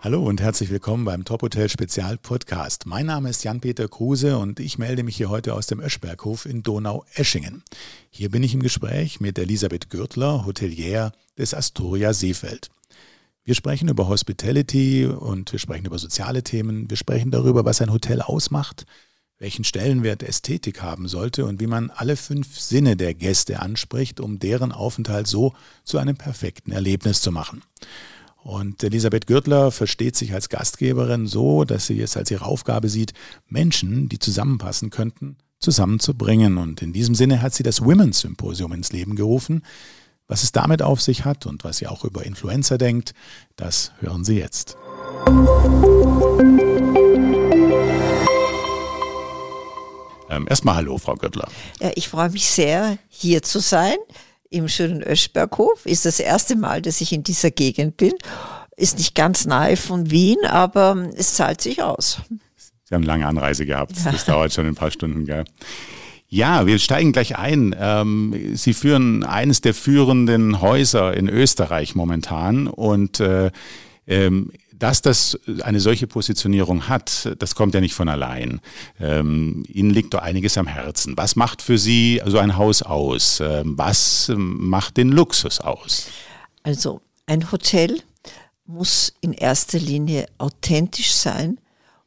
Hallo und herzlich willkommen beim Top Hotel Spezial Podcast. Mein Name ist Jan-Peter Kruse und ich melde mich hier heute aus dem Öschberghof in Donau-Eschingen. Hier bin ich im Gespräch mit Elisabeth Gürtler, Hotelier des Astoria Seefeld. Wir sprechen über Hospitality und wir sprechen über soziale Themen. Wir sprechen darüber, was ein Hotel ausmacht, welchen Stellenwert Ästhetik haben sollte und wie man alle fünf Sinne der Gäste anspricht, um deren Aufenthalt so zu einem perfekten Erlebnis zu machen. Und Elisabeth Gürtler versteht sich als Gastgeberin so, dass sie es als ihre Aufgabe sieht, Menschen, die zusammenpassen könnten, zusammenzubringen. Und in diesem Sinne hat sie das Women's Symposium ins Leben gerufen. Was es damit auf sich hat und was sie auch über Influencer denkt, das hören Sie jetzt. Ähm, erstmal Hallo, Frau Gürtler. Ja, ich freue mich sehr, hier zu sein im schönen Öschberghof. Ist das erste Mal, dass ich in dieser Gegend bin. Ist nicht ganz nahe von Wien, aber es zahlt sich aus. Sie haben eine lange Anreise gehabt. Das dauert schon ein paar Stunden, gell? Ja, wir steigen gleich ein. Ähm, Sie führen eines der führenden Häuser in Österreich momentan und äh, ähm, dass das eine solche Positionierung hat, das kommt ja nicht von allein. Ähm, Ihnen liegt doch einiges am Herzen. Was macht für Sie so ein Haus aus? Ähm, was macht den Luxus aus? Also ein Hotel muss in erster Linie authentisch sein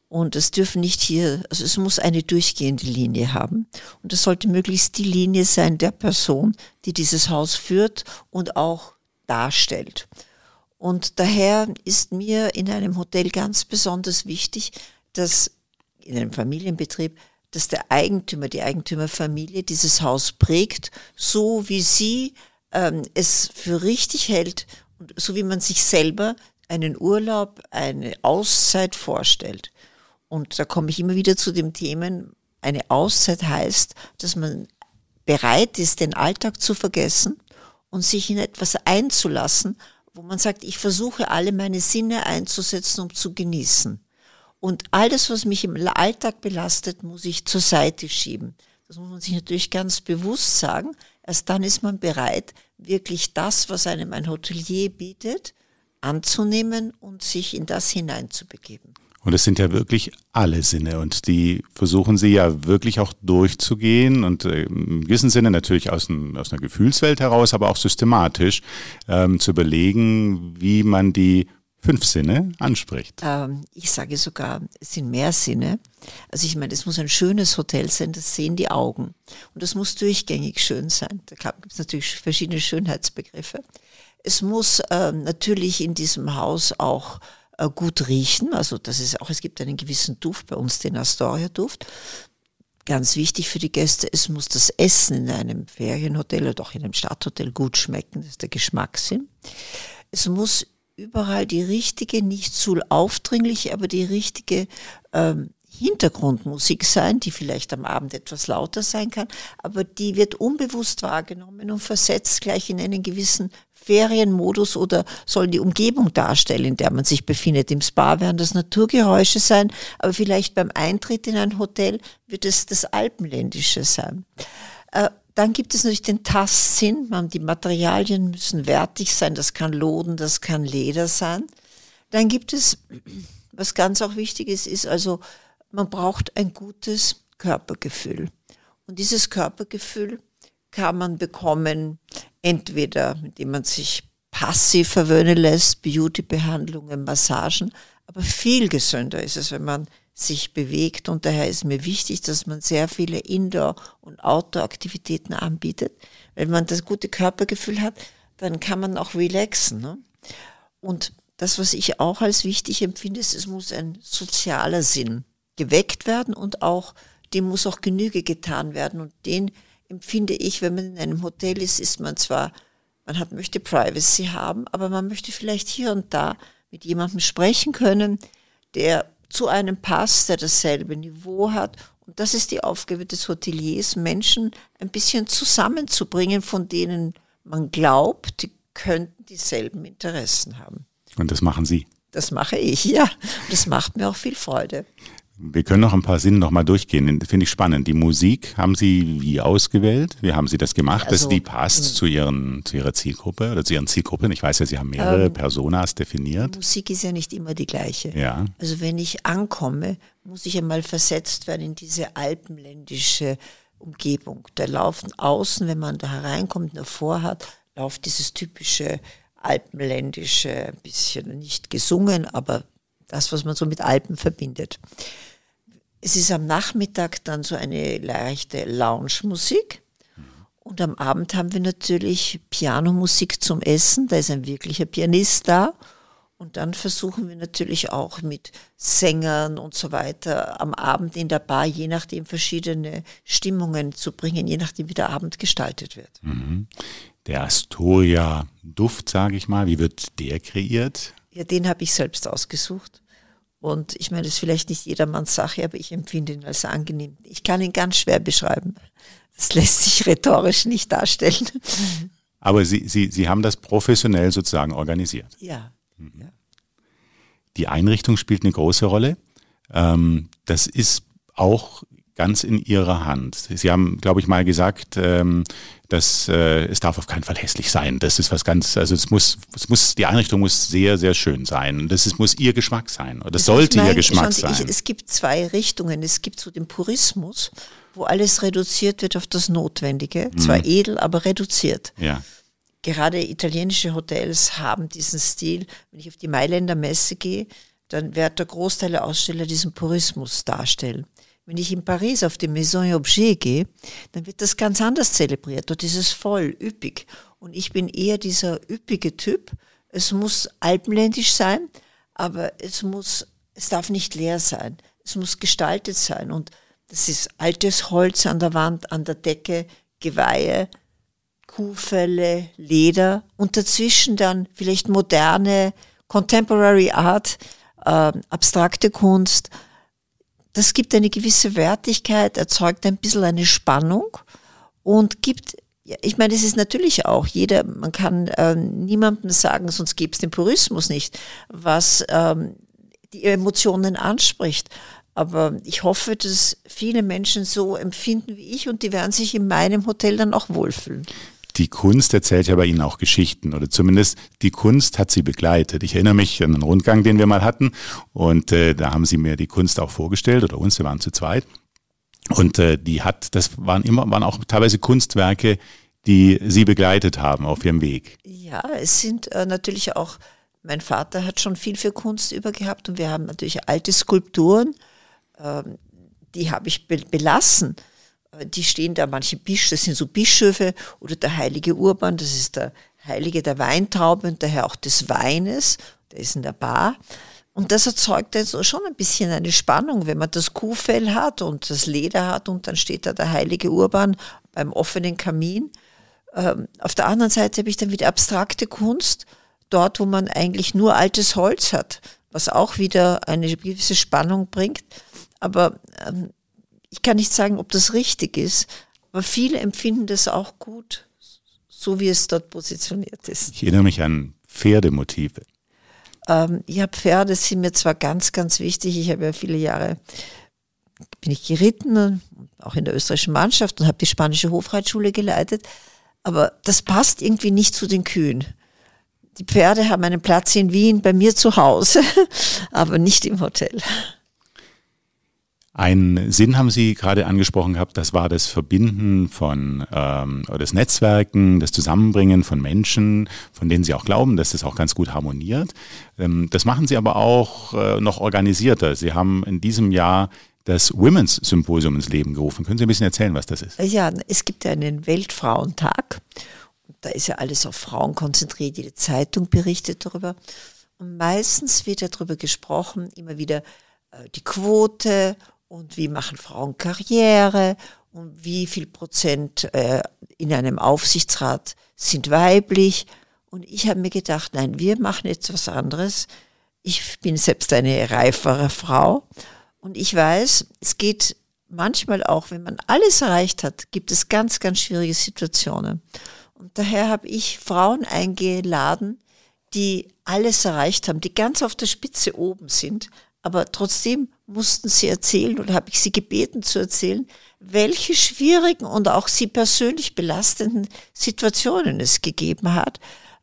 und es dürfen nicht hier, also es muss eine durchgehende Linie haben und es sollte möglichst die Linie sein der Person, die dieses Haus führt und auch darstellt. Und daher ist mir in einem Hotel ganz besonders wichtig, dass in einem Familienbetrieb, dass der Eigentümer, die Eigentümerfamilie dieses Haus prägt, so wie sie ähm, es für richtig hält und so wie man sich selber einen Urlaub, eine Auszeit vorstellt. Und da komme ich immer wieder zu dem Themen, eine Auszeit heißt, dass man bereit ist, den Alltag zu vergessen und sich in etwas einzulassen, wo man sagt, ich versuche alle meine Sinne einzusetzen, um zu genießen. Und alles, was mich im Alltag belastet, muss ich zur Seite schieben. Das muss man sich natürlich ganz bewusst sagen. Erst dann ist man bereit, wirklich das, was einem ein Hotelier bietet, anzunehmen und sich in das hineinzubegeben. Und es sind ja wirklich alle Sinne und die versuchen sie ja wirklich auch durchzugehen und äh, im gewissen Sinne natürlich aus, ein, aus einer Gefühlswelt heraus, aber auch systematisch ähm, zu überlegen, wie man die fünf Sinne anspricht. Ähm, ich sage sogar, es sind mehr Sinne. Also ich meine, es muss ein schönes Hotel sein, das sehen die Augen. Und es muss durchgängig schön sein. Da gibt es natürlich verschiedene Schönheitsbegriffe. Es muss ähm, natürlich in diesem Haus auch gut riechen. Also das ist auch, es gibt einen gewissen Duft bei uns, den Astoria-Duft. Ganz wichtig für die Gäste, es muss das Essen in einem Ferienhotel oder auch in einem Stadthotel gut schmecken, das ist der Geschmackssinn. Es muss überall die richtige, nicht zu aufdringliche, aber die richtige ähm, Hintergrundmusik sein, die vielleicht am Abend etwas lauter sein kann, aber die wird unbewusst wahrgenommen und versetzt gleich in einen gewissen Ferienmodus oder soll die Umgebung darstellen, in der man sich befindet. Im Spa werden das Naturgeräusche sein, aber vielleicht beim Eintritt in ein Hotel wird es das Alpenländische sein. Äh, dann gibt es natürlich den Tastsinn. Die Materialien müssen wertig sein. Das kann Loden, das kann Leder sein. Dann gibt es, was ganz auch wichtig ist, ist also man braucht ein gutes Körpergefühl. Und dieses Körpergefühl kann man bekommen, entweder indem man sich passiv verwöhnen lässt, Beauty-Behandlungen, Massagen, aber viel gesünder ist es, wenn man sich bewegt und daher ist mir wichtig, dass man sehr viele Indoor- und Outdoor-Aktivitäten anbietet. Wenn man das gute Körpergefühl hat, dann kann man auch relaxen. Ne? Und das, was ich auch als wichtig empfinde, ist, es muss ein sozialer Sinn geweckt werden und auch, dem muss auch Genüge getan werden. Und den empfinde ich, wenn man in einem Hotel ist, ist man zwar, man hat, möchte Privacy haben, aber man möchte vielleicht hier und da mit jemandem sprechen können, der zu einem passt, der dasselbe Niveau hat. Und das ist die Aufgabe des Hoteliers, Menschen ein bisschen zusammenzubringen, von denen man glaubt, die könnten dieselben Interessen haben. Und das machen Sie? Das mache ich, ja. Das macht mir auch viel Freude. Wir können noch ein paar Sinne noch mal durchgehen. Finde ich spannend. Die Musik haben Sie wie ausgewählt? Wie haben Sie das gemacht, also, dass die passt ähm, zu, ihren, zu Ihrer Zielgruppe oder zu Ihren Zielgruppen? Ich weiß ja, Sie haben mehrere ähm, Personas definiert. Musik ist ja nicht immer die gleiche. Ja. Also wenn ich ankomme, muss ich einmal versetzt werden in diese alpenländische Umgebung. Da laufen außen, wenn man da hereinkommt, davor hat, läuft dieses typische alpenländische, ein bisschen nicht gesungen, aber das, was man so mit Alpen verbindet. Es ist am Nachmittag dann so eine leichte Lounge-Musik. Und am Abend haben wir natürlich Pianomusik zum Essen. Da ist ein wirklicher Pianist da. Und dann versuchen wir natürlich auch mit Sängern und so weiter am Abend in der Bar, je nachdem, verschiedene Stimmungen zu bringen, je nachdem, wie der Abend gestaltet wird. Mhm. Der Astoria-Duft, sage ich mal, wie wird der kreiert? Ja, den habe ich selbst ausgesucht. Und ich meine, das ist vielleicht nicht jedermanns Sache, aber ich empfinde ihn als angenehm. Ich kann ihn ganz schwer beschreiben. Das lässt sich rhetorisch nicht darstellen. Aber Sie, Sie, Sie haben das professionell sozusagen organisiert. Ja. Mhm. Die Einrichtung spielt eine große Rolle. Ähm, das ist auch ganz in ihrer Hand. Sie haben, glaube ich, mal gesagt, ähm, dass äh, es darf auf keinen Fall hässlich sein. Das ist was ganz, also es muss, es muss, die Einrichtung muss sehr, sehr schön sein. Das ist, muss ihr Geschmack sein. Oder das sollte meine, ihr Geschmack sein. Ich, es gibt zwei Richtungen. Es gibt so den Purismus, wo alles reduziert wird auf das Notwendige. Mhm. Zwar edel, aber reduziert. Ja. Gerade italienische Hotels haben diesen Stil. Wenn ich auf die Mailänder Messe gehe, dann wird der Großteil der Aussteller diesen Purismus darstellen. Wenn ich in Paris auf die Maison Objet gehe, dann wird das ganz anders zelebriert. Dort ist es voll, üppig. Und ich bin eher dieser üppige Typ. Es muss alpenländisch sein, aber es muss, es darf nicht leer sein. Es muss gestaltet sein. Und das ist altes Holz an der Wand, an der Decke, Geweihe, Kuhfelle, Leder und dazwischen dann vielleicht moderne Contemporary Art, äh, abstrakte Kunst, das gibt eine gewisse Wertigkeit, erzeugt ein bisschen eine Spannung und gibt, ich meine, es ist natürlich auch jeder, man kann äh, niemandem sagen, sonst gäbe es den Purismus nicht, was ähm, die Emotionen anspricht. Aber ich hoffe, dass viele Menschen so empfinden wie ich und die werden sich in meinem Hotel dann auch wohlfühlen die Kunst erzählt ja bei Ihnen auch Geschichten oder zumindest die Kunst hat Sie begleitet. Ich erinnere mich an einen Rundgang, den wir mal hatten und äh, da haben Sie mir die Kunst auch vorgestellt oder uns, wir waren zu zweit. Und äh, die hat, das waren immer, waren auch teilweise Kunstwerke, die Sie begleitet haben auf Ihrem Weg. Ja, es sind äh, natürlich auch, mein Vater hat schon viel für Kunst übergehabt und wir haben natürlich alte Skulpturen, ähm, die habe ich be belassen die stehen da, manche Bisch, das sind so Bischöfe oder der heilige Urban, das ist der Heilige der Weintraube und daher auch des Weines, der ist in der Bar. Und das erzeugt also schon ein bisschen eine Spannung, wenn man das Kuhfell hat und das Leder hat und dann steht da der heilige Urban beim offenen Kamin. Ähm, auf der anderen Seite habe ich dann wieder abstrakte Kunst, dort wo man eigentlich nur altes Holz hat, was auch wieder eine gewisse Spannung bringt. Aber ähm, ich kann nicht sagen, ob das richtig ist, aber viele empfinden das auch gut, so wie es dort positioniert ist. Ich erinnere mich an Pferdemotive. Ähm, ja, Pferde sind mir zwar ganz, ganz wichtig. Ich habe ja viele Jahre, bin ich geritten, auch in der österreichischen Mannschaft und habe die spanische Hofreitschule geleitet. Aber das passt irgendwie nicht zu den Kühen. Die Pferde haben einen Platz in Wien bei mir zu Hause, aber nicht im Hotel. Ein Sinn haben Sie gerade angesprochen gehabt, das war das Verbinden von ähm, das Netzwerken, das Zusammenbringen von Menschen, von denen Sie auch glauben, dass das auch ganz gut harmoniert. Ähm, das machen Sie aber auch äh, noch organisierter. Sie haben in diesem Jahr das Women's Symposium ins Leben gerufen. Können Sie ein bisschen erzählen, was das ist? Ja, es gibt ja einen Weltfrauentag. Da ist ja alles auf Frauen konzentriert. Jede Zeitung berichtet darüber. Und meistens wird ja darüber gesprochen, immer wieder äh, die Quote und wie machen Frauen Karriere und wie viel Prozent äh, in einem Aufsichtsrat sind weiblich. Und ich habe mir gedacht, nein, wir machen jetzt was anderes. Ich bin selbst eine reifere Frau und ich weiß, es geht manchmal auch, wenn man alles erreicht hat, gibt es ganz, ganz schwierige Situationen. Und daher habe ich Frauen eingeladen, die alles erreicht haben, die ganz auf der Spitze oben sind, aber trotzdem mussten sie erzählen oder habe ich sie gebeten zu erzählen, welche schwierigen und auch sie persönlich belastenden Situationen es gegeben hat,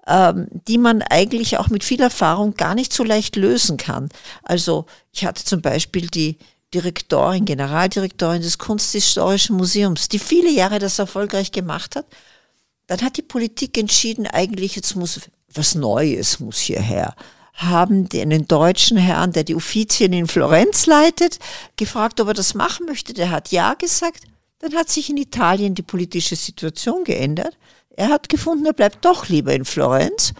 ähm, die man eigentlich auch mit viel Erfahrung gar nicht so leicht lösen kann. Also ich hatte zum Beispiel die Direktorin, Generaldirektorin des Kunsthistorischen Museums, die viele Jahre das erfolgreich gemacht hat. Dann hat die Politik entschieden, eigentlich jetzt muss was Neues muss hierher. Haben den deutschen Herrn, der die Uffizien in Florenz leitet, gefragt, ob er das machen möchte. Der hat ja gesagt. Dann hat sich in Italien die politische Situation geändert. Er hat gefunden, er bleibt doch lieber in Florenz.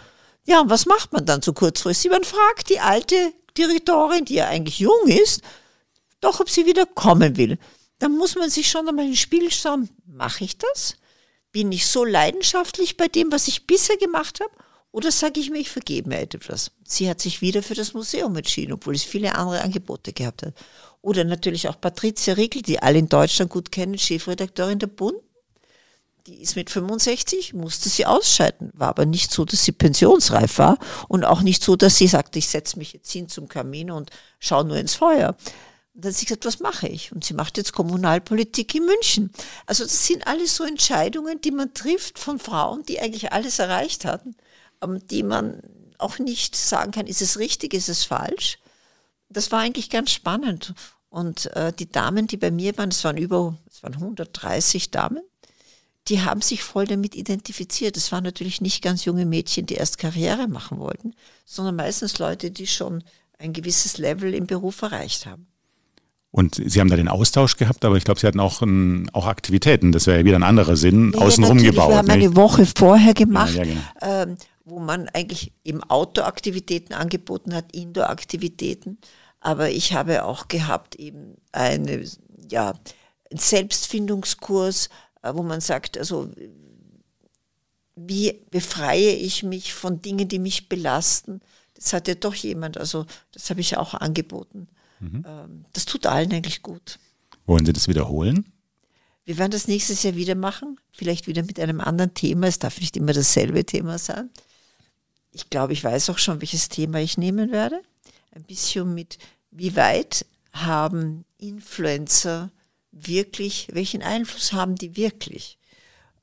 Ja, und was macht man dann so kurzfristig? Man fragt die alte Direktorin, die ja eigentlich jung ist, doch, ob sie wieder kommen will. Dann muss man sich schon einmal ins Spiel schauen, mache ich das? Bin ich so leidenschaftlich bei dem, was ich bisher gemacht habe? Oder sage ich mir, ich vergebe mir etwas? Sie hat sich wieder für das Museum entschieden, obwohl es viele andere Angebote gehabt hat. Oder natürlich auch Patricia Riegel, die alle in Deutschland gut kennen, Chefredakteurin der Bund die ist mit 65, musste sie ausscheiden. War aber nicht so, dass sie pensionsreif war und auch nicht so, dass sie sagte, ich setze mich jetzt hin zum Kamin und schaue nur ins Feuer. Und dann hat sie gesagt, was mache ich? Und sie macht jetzt Kommunalpolitik in München. Also das sind alles so Entscheidungen, die man trifft von Frauen, die eigentlich alles erreicht hatten, die man auch nicht sagen kann, ist es richtig, ist es falsch. Das war eigentlich ganz spannend. Und äh, die Damen, die bei mir waren, es waren über, es waren 130 Damen, die haben sich voll damit identifiziert. Es waren natürlich nicht ganz junge Mädchen, die erst Karriere machen wollten, sondern meistens Leute, die schon ein gewisses Level im Beruf erreicht haben. Und Sie haben da den Austausch gehabt, aber ich glaube, Sie hatten auch, ein, auch Aktivitäten. Das wäre ja wieder ein anderer Sinn, ja, außenrum gebaut. Wir haben nicht? eine Woche vorher gemacht, ja, ja, genau. ähm, wo man eigentlich eben Outdoor-Aktivitäten angeboten hat, Indoor-Aktivitäten. Aber ich habe auch gehabt eben eine, ja, einen Selbstfindungskurs, äh, wo man sagt, also wie befreie ich mich von Dingen, die mich belasten? Das hat ja doch jemand, also das habe ich auch angeboten. Mhm. Ähm, das tut allen eigentlich gut. Wollen Sie das wiederholen? Wir werden das nächstes Jahr wieder machen, vielleicht wieder mit einem anderen Thema. Es darf nicht immer dasselbe Thema sein. Ich glaube, ich weiß auch schon, welches Thema ich nehmen werde. Ein bisschen mit, wie weit haben Influencer wirklich, welchen Einfluss haben die wirklich?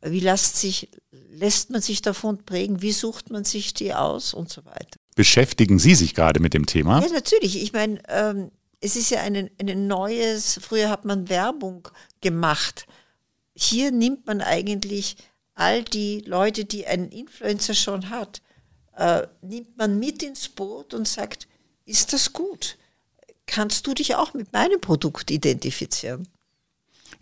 Wie lässt, sich, lässt man sich davon prägen? Wie sucht man sich die aus und so weiter? Beschäftigen Sie sich gerade mit dem Thema? Ja, natürlich. Ich meine, ähm, es ist ja ein, ein neues, früher hat man Werbung gemacht. Hier nimmt man eigentlich all die Leute, die einen Influencer schon hat, äh, nimmt man mit ins Boot und sagt, ist das gut? Kannst du dich auch mit meinem Produkt identifizieren?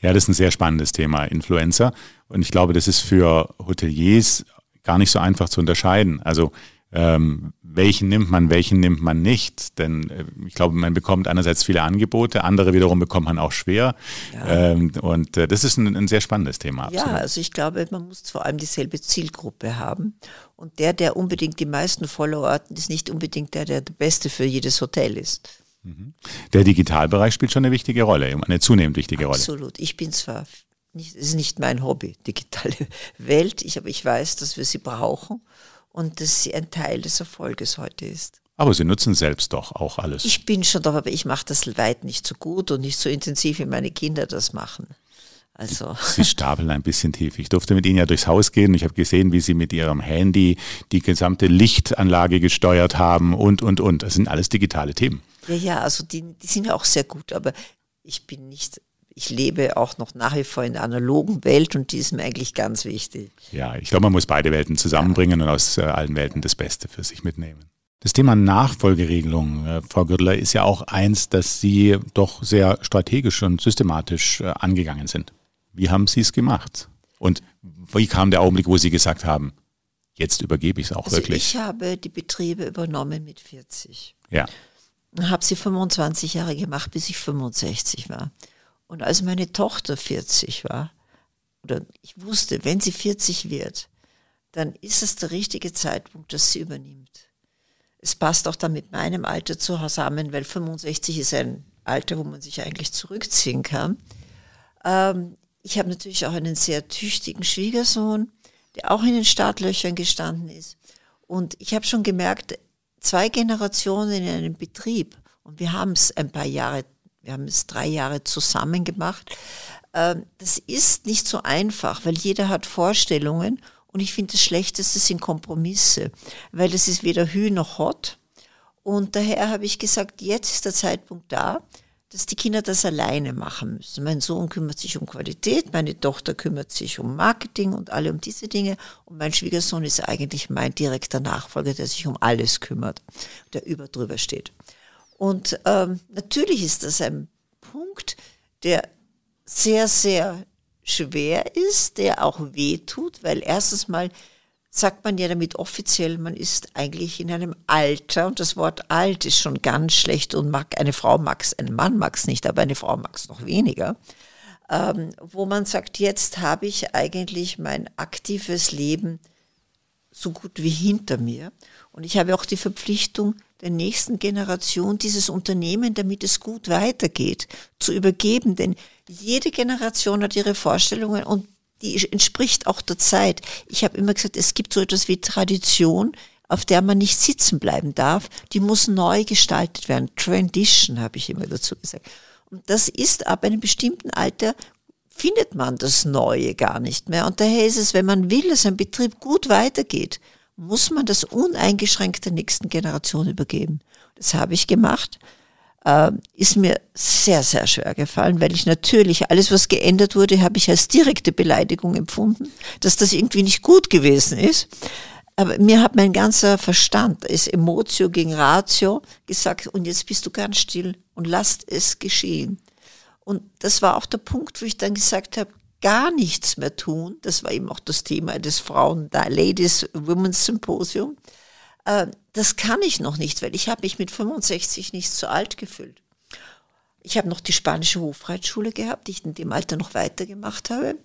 Ja, das ist ein sehr spannendes Thema, Influencer. Und ich glaube, das ist für Hoteliers gar nicht so einfach zu unterscheiden. Also ähm, welchen nimmt man, welchen nimmt man nicht? Denn äh, ich glaube, man bekommt einerseits viele Angebote, andere wiederum bekommt man auch schwer. Ja. Ähm, und äh, das ist ein, ein, sehr spannendes Thema. Absolut. Ja, also ich glaube, man muss vor allem dieselbe Zielgruppe haben. Und der, der unbedingt die meisten Follower hat, ist nicht unbedingt der, der der Beste für jedes Hotel ist. Mhm. Der Digitalbereich spielt schon eine wichtige Rolle, eine zunehmend wichtige Rolle. Absolut. Ich bin zwar nicht, es ist nicht mein Hobby, digitale Welt, ich, aber ich weiß, dass wir sie brauchen und dass sie ein Teil des Erfolges heute ist. Aber Sie nutzen selbst doch auch alles. Ich bin schon doch, aber ich mache das weit nicht so gut und nicht so intensiv, wie meine Kinder das machen. Also. Sie stapeln ein bisschen tief. Ich durfte mit Ihnen ja durchs Haus gehen. Ich habe gesehen, wie Sie mit Ihrem Handy die gesamte Lichtanlage gesteuert haben und, und, und. Das sind alles digitale Themen. Ja, ja, also die, die sind ja auch sehr gut, aber ich bin nicht, ich lebe auch noch nach wie vor in der analogen Welt und die ist mir eigentlich ganz wichtig. Ja, ich glaube, man muss beide Welten zusammenbringen ja. und aus äh, allen Welten das Beste für sich mitnehmen. Das Thema Nachfolgeregelung, äh, Frau Gürtler, ist ja auch eins, das Sie doch sehr strategisch und systematisch äh, angegangen sind. Wie haben Sie es gemacht? Und wie kam der Augenblick, wo Sie gesagt haben, jetzt übergebe ich es auch also wirklich? Ich habe die Betriebe übernommen mit 40. Ja. Habe sie 25 Jahre gemacht, bis ich 65 war. Und als meine Tochter 40 war, oder ich wusste, wenn sie 40 wird, dann ist es der richtige Zeitpunkt, dass sie übernimmt. Es passt auch dann mit meinem Alter zusammen, weil 65 ist ein Alter, wo man sich eigentlich zurückziehen kann. Ähm, ich habe natürlich auch einen sehr tüchtigen Schwiegersohn, der auch in den Startlöchern gestanden ist. Und ich habe schon gemerkt, zwei Generationen in einem Betrieb Und wir haben es ein paar Jahre, wir haben es drei Jahre zusammen gemacht. Ähm, das ist nicht so einfach, weil jeder hat Vorstellungen und ich finde, das Schlechteste sind Kompromisse, weil es ist weder Hü noch Hot. Und daher habe ich gesagt, jetzt ist der Zeitpunkt da, dass die Kinder das alleine machen müssen. Mein Sohn kümmert sich um Qualität, meine Tochter kümmert sich um Marketing und alle um diese Dinge. Und mein Schwiegersohn ist eigentlich mein direkter Nachfolger, der sich um alles kümmert, der über drüber steht. Und ähm, natürlich ist das ein Punkt, der sehr, sehr schwer ist, der auch weh tut, weil erstens mal sagt man ja damit offiziell, man ist eigentlich in einem Alter, und das Wort alt ist schon ganz schlecht und mag, eine Frau mag es, ein Mann mag es nicht, aber eine Frau mag es noch weniger, ähm, wo man sagt, jetzt habe ich eigentlich mein aktives Leben so gut wie hinter mir. Und ich habe auch die Verpflichtung, der nächsten Generation dieses Unternehmen, damit es gut weitergeht, zu übergeben. Denn jede Generation hat ihre Vorstellungen und die entspricht auch der Zeit. Ich habe immer gesagt, es gibt so etwas wie Tradition, auf der man nicht sitzen bleiben darf. Die muss neu gestaltet werden. Transition habe ich immer dazu gesagt. Und das ist ab einem bestimmten Alter findet man das Neue gar nicht mehr. Und daher ist es, wenn man will, dass ein Betrieb gut weitergeht, muss man das uneingeschränkt der nächsten Generation übergeben. Das habe ich gemacht äh, ist mir sehr, sehr schwer gefallen, weil ich natürlich alles, was geändert wurde, habe ich als direkte Beleidigung empfunden, dass das irgendwie nicht gut gewesen ist. Aber mir hat mein ganzer Verstand, ist Emotio gegen Ratio, gesagt, und jetzt bist du ganz still und lasst es geschehen. Und das war auch der Punkt, wo ich dann gesagt habe, gar nichts mehr tun. Das war eben auch das Thema des Frauen, da Ladies Women's Symposium. Äh, das kann ich noch nicht, weil ich habe mich mit 65 nicht zu alt gefühlt. Ich habe noch die spanische Hofreitschule gehabt, die ich in dem Alter noch weitergemacht habe.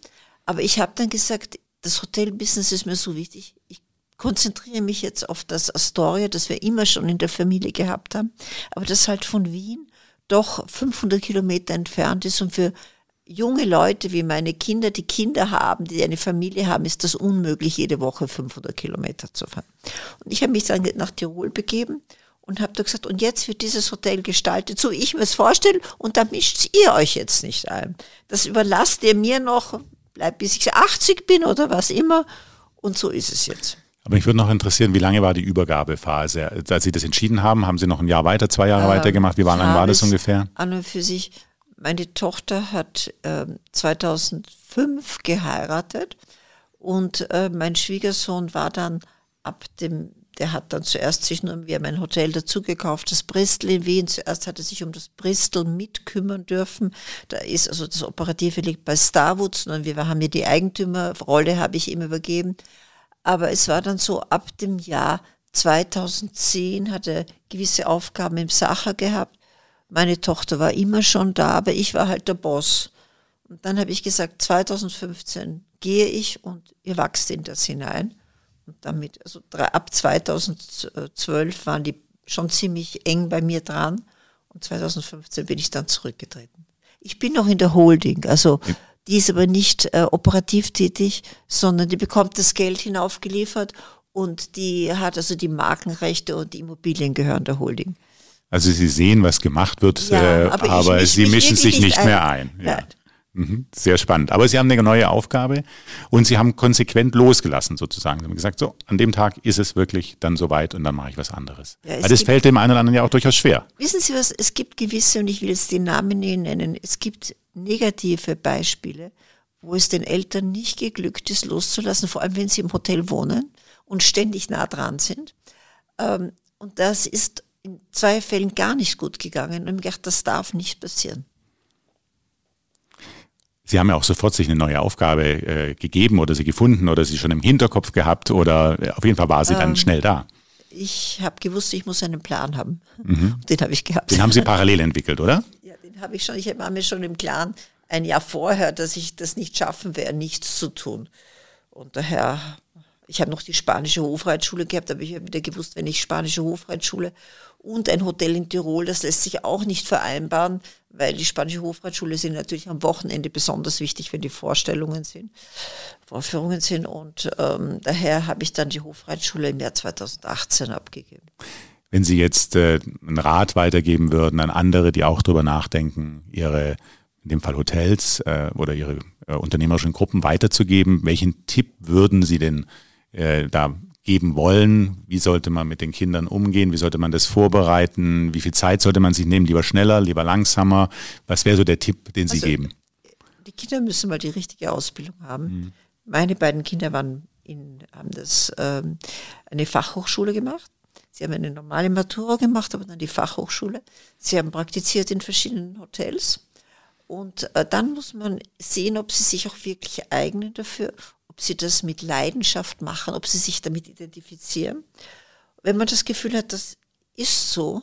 Aber ich habe dann gesagt, das Hotelbusiness ist mir so wichtig. Ich konzentriere mich jetzt auf das Astoria, das wir immer schon in der Familie gehabt haben, aber das halt von Wien doch 500 Kilometer entfernt ist und für junge Leute wie meine Kinder, die Kinder haben, die eine Familie haben, ist das unmöglich, jede Woche 500 Kilometer zu fahren. Und ich habe mich dann nach Tirol begeben und habe da gesagt, und jetzt wird dieses Hotel gestaltet, so ich mir es vorstelle, und da mischt ihr euch jetzt nicht ein. Das überlasst ihr mir noch, bleibt bis ich 80 bin oder was immer. Und so ist es jetzt. Aber mich würde noch interessieren, wie lange war die Übergabephase? Als Sie das entschieden haben, haben Sie noch ein Jahr weiter, zwei Jahre ähm, weiter gemacht? Wie lange war das ungefähr? An und für sich meine Tochter hat äh, 2005 geheiratet und äh, mein Schwiegersohn war dann ab dem, der hat dann zuerst sich nur, wir haben ein Hotel dazugekauft, das Bristol in Wien. Zuerst hat er sich um das Bristol mitkümmern dürfen. Da ist also das Operative liegt bei Starwoods, sondern wir haben ja die Eigentümerrolle, habe ich ihm übergeben. Aber es war dann so, ab dem Jahr 2010 hat er gewisse Aufgaben im Sacher gehabt meine Tochter war immer schon da, aber ich war halt der Boss. Und dann habe ich gesagt, 2015 gehe ich und ihr wachst in das hinein. Und damit, also ab 2012 waren die schon ziemlich eng bei mir dran. Und 2015 bin ich dann zurückgetreten. Ich bin noch in der Holding, also die ist aber nicht äh, operativ tätig, sondern die bekommt das Geld hinaufgeliefert und die hat also die Markenrechte und die Immobilien gehören der Holding. Also Sie sehen, was gemacht wird, ja, äh, aber, aber misch Sie mischen sich nicht ein. mehr ein. Ja. Mhm, sehr spannend. Aber Sie haben eine neue Aufgabe und Sie haben konsequent losgelassen sozusagen. Sie haben gesagt, so, an dem Tag ist es wirklich dann soweit und dann mache ich was anderes. Ja, Weil das fällt dem einen oder anderen ja auch durchaus schwer. Wissen Sie was, es gibt gewisse, und ich will jetzt den Namen nicht nennen, es gibt negative Beispiele, wo es den Eltern nicht geglückt ist, loszulassen, vor allem wenn sie im Hotel wohnen und ständig nah dran sind. Ähm, und das ist in zwei Fällen gar nicht gut gegangen und ich gedacht, das darf nicht passieren. Sie haben ja auch sofort sich eine neue Aufgabe äh, gegeben oder sie gefunden oder sie schon im Hinterkopf gehabt oder äh, auf jeden Fall war sie ähm, dann schnell da. Ich habe gewusst, ich muss einen Plan haben. Mhm. Den habe ich gehabt. Den haben Sie parallel entwickelt, oder? Ja, den habe ich schon. Ich war mir schon im Klaren ein Jahr vorher, dass ich das nicht schaffen werde, nichts zu tun. Und daher ich habe noch die spanische Hofreitschule gehabt, aber ich habe wieder gewusst, wenn ich spanische Hofreitschule und ein Hotel in Tirol, das lässt sich auch nicht vereinbaren, weil die spanische Hofreitschule sind natürlich am Wochenende besonders wichtig, wenn die Vorstellungen sind, Vorführungen sind. Und ähm, daher habe ich dann die Hofreitschule im Jahr 2018 abgegeben. Wenn Sie jetzt äh, einen Rat weitergeben würden an andere, die auch drüber nachdenken, ihre, in dem Fall Hotels äh, oder ihre äh, unternehmerischen Gruppen weiterzugeben, welchen Tipp würden Sie denn äh, da geben wollen? Wie sollte man mit den Kindern umgehen? Wie sollte man das vorbereiten? Wie viel Zeit sollte man sich nehmen? Lieber schneller, lieber langsamer? Was wäre so der Tipp, den Sie also, geben? Die Kinder müssen mal die richtige Ausbildung haben. Mhm. Meine beiden Kinder waren in, haben das ähm, eine Fachhochschule gemacht Sie haben eine normale Matura gemacht, aber dann die Fachhochschule. Sie haben praktiziert in verschiedenen Hotels. Und äh, dann muss man sehen, ob sie sich auch wirklich eignen dafür, ob sie das mit Leidenschaft machen, ob sie sich damit identifizieren. Wenn man das Gefühl hat, das ist so,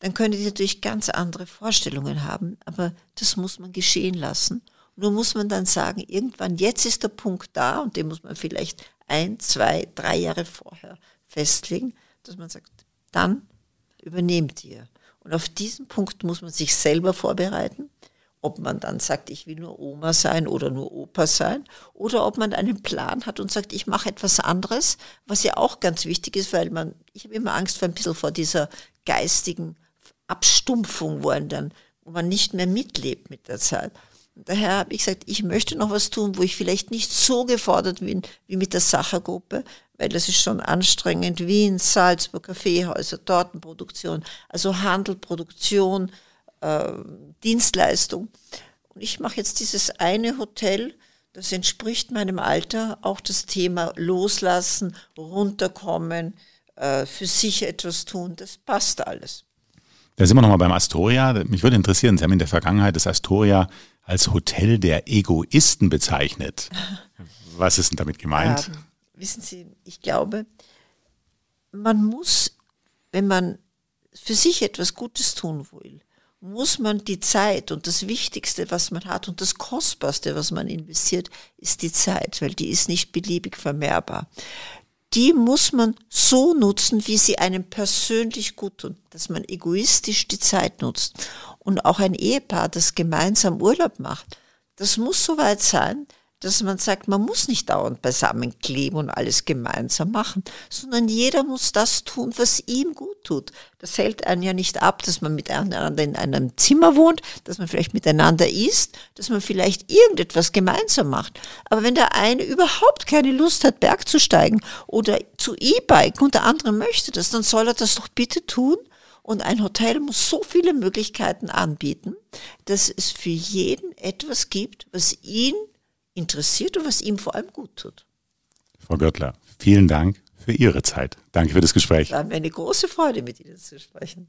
dann können die natürlich ganz andere Vorstellungen haben, aber das muss man geschehen lassen. Nur muss man dann sagen, irgendwann, jetzt ist der Punkt da und den muss man vielleicht ein, zwei, drei Jahre vorher festlegen dass man sagt, dann übernehmt ihr. Und auf diesen Punkt muss man sich selber vorbereiten, ob man dann sagt, ich will nur Oma sein oder nur Opa sein, oder ob man einen Plan hat und sagt, ich mache etwas anderes, was ja auch ganz wichtig ist, weil man, ich habe immer Angst vor ein bisschen vor dieser geistigen Abstumpfung, wo, dann, wo man nicht mehr mitlebt mit der Zeit. Und daher habe ich gesagt, ich möchte noch was tun, wo ich vielleicht nicht so gefordert bin wie mit der Sachergruppe, weil das ist schon anstrengend. Wien, Salzburg, Kaffeehäuser, Tortenproduktion, also Handel, Produktion, äh, Dienstleistung. Und ich mache jetzt dieses eine Hotel, das entspricht meinem Alter, auch das Thema loslassen, runterkommen, äh, für sich etwas tun, das passt alles. Da sind wir nochmal beim Astoria. Mich würde interessieren, Sie haben in der Vergangenheit das Astoria als Hotel der Egoisten bezeichnet. Was ist denn damit gemeint? Ja, wissen Sie, ich glaube, man muss, wenn man für sich etwas Gutes tun will, muss man die Zeit und das Wichtigste, was man hat und das Kostbarste, was man investiert, ist die Zeit, weil die ist nicht beliebig vermehrbar. Die muss man so nutzen, wie sie einem persönlich gut tun, dass man egoistisch die Zeit nutzt. Und auch ein Ehepaar, das gemeinsam Urlaub macht, das muss so weit sein, dass man sagt, man muss nicht dauernd beisammen kleben und alles gemeinsam machen, sondern jeder muss das tun, was ihm gut tut. Das hält einen ja nicht ab, dass man miteinander in einem Zimmer wohnt, dass man vielleicht miteinander isst, dass man vielleicht irgendetwas gemeinsam macht. Aber wenn der eine überhaupt keine Lust hat, Berg zu steigen oder zu E-Biken und der andere möchte das, dann soll er das doch bitte tun. Und ein Hotel muss so viele Möglichkeiten anbieten, dass es für jeden etwas gibt, was ihn interessiert und was ihm vor allem gut tut. Frau Göttler, vielen Dank für Ihre Zeit. Danke für das Gespräch. War mir eine große Freude, mit Ihnen zu sprechen.